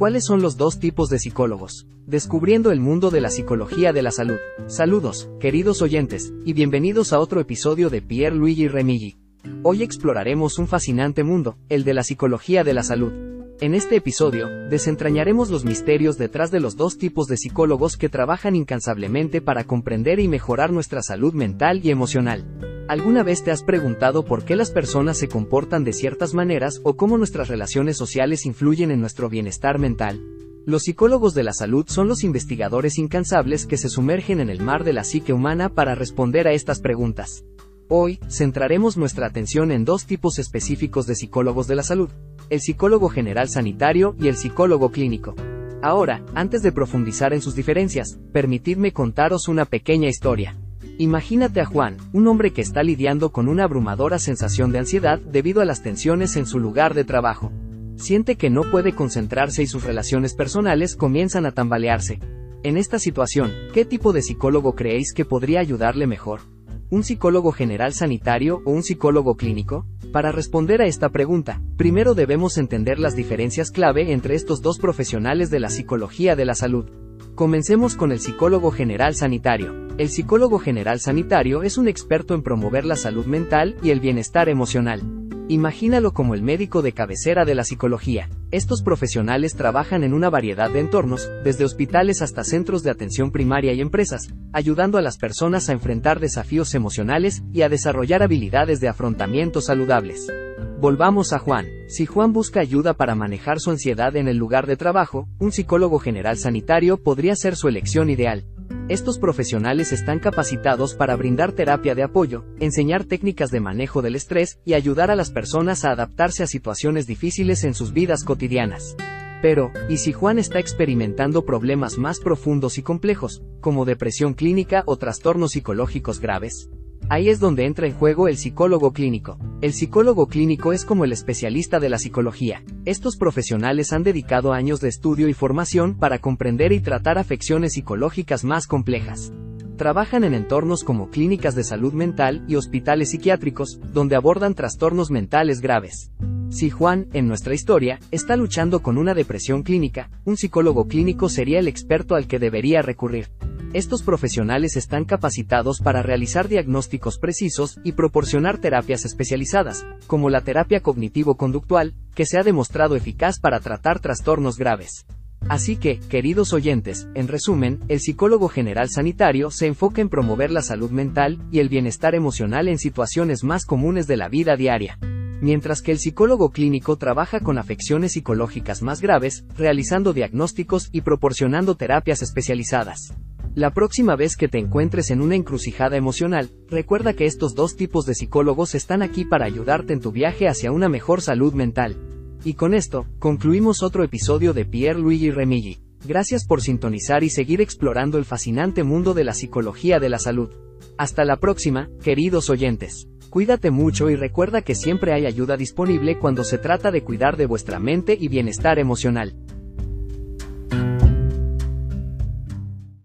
¿Cuáles son los dos tipos de psicólogos? Descubriendo el mundo de la psicología de la salud. Saludos, queridos oyentes, y bienvenidos a otro episodio de Pierre Luigi Remigi. Hoy exploraremos un fascinante mundo, el de la psicología de la salud. En este episodio, desentrañaremos los misterios detrás de los dos tipos de psicólogos que trabajan incansablemente para comprender y mejorar nuestra salud mental y emocional. ¿Alguna vez te has preguntado por qué las personas se comportan de ciertas maneras o cómo nuestras relaciones sociales influyen en nuestro bienestar mental? Los psicólogos de la salud son los investigadores incansables que se sumergen en el mar de la psique humana para responder a estas preguntas. Hoy, centraremos nuestra atención en dos tipos específicos de psicólogos de la salud, el psicólogo general sanitario y el psicólogo clínico. Ahora, antes de profundizar en sus diferencias, permitidme contaros una pequeña historia. Imagínate a Juan, un hombre que está lidiando con una abrumadora sensación de ansiedad debido a las tensiones en su lugar de trabajo. Siente que no puede concentrarse y sus relaciones personales comienzan a tambalearse. En esta situación, ¿qué tipo de psicólogo creéis que podría ayudarle mejor? ¿Un psicólogo general sanitario o un psicólogo clínico? Para responder a esta pregunta, primero debemos entender las diferencias clave entre estos dos profesionales de la psicología de la salud. Comencemos con el psicólogo general sanitario. El psicólogo general sanitario es un experto en promover la salud mental y el bienestar emocional. Imagínalo como el médico de cabecera de la psicología. Estos profesionales trabajan en una variedad de entornos, desde hospitales hasta centros de atención primaria y empresas, ayudando a las personas a enfrentar desafíos emocionales y a desarrollar habilidades de afrontamiento saludables. Volvamos a Juan. Si Juan busca ayuda para manejar su ansiedad en el lugar de trabajo, un psicólogo general sanitario podría ser su elección ideal. Estos profesionales están capacitados para brindar terapia de apoyo, enseñar técnicas de manejo del estrés y ayudar a las personas a adaptarse a situaciones difíciles en sus vidas cotidianas. Pero, ¿y si Juan está experimentando problemas más profundos y complejos, como depresión clínica o trastornos psicológicos graves? Ahí es donde entra en juego el psicólogo clínico. El psicólogo clínico es como el especialista de la psicología. Estos profesionales han dedicado años de estudio y formación para comprender y tratar afecciones psicológicas más complejas. Trabajan en entornos como clínicas de salud mental y hospitales psiquiátricos, donde abordan trastornos mentales graves. Si Juan, en nuestra historia, está luchando con una depresión clínica, un psicólogo clínico sería el experto al que debería recurrir. Estos profesionales están capacitados para realizar diagnósticos precisos y proporcionar terapias especializadas, como la terapia cognitivo-conductual, que se ha demostrado eficaz para tratar trastornos graves. Así que, queridos oyentes, en resumen, el psicólogo general sanitario se enfoca en promover la salud mental y el bienestar emocional en situaciones más comunes de la vida diaria. Mientras que el psicólogo clínico trabaja con afecciones psicológicas más graves, realizando diagnósticos y proporcionando terapias especializadas. La próxima vez que te encuentres en una encrucijada emocional, recuerda que estos dos tipos de psicólogos están aquí para ayudarte en tu viaje hacia una mejor salud mental. Y con esto, concluimos otro episodio de Pierre Luigi Remigi. Gracias por sintonizar y seguir explorando el fascinante mundo de la psicología de la salud. Hasta la próxima, queridos oyentes. Cuídate mucho y recuerda que siempre hay ayuda disponible cuando se trata de cuidar de vuestra mente y bienestar emocional.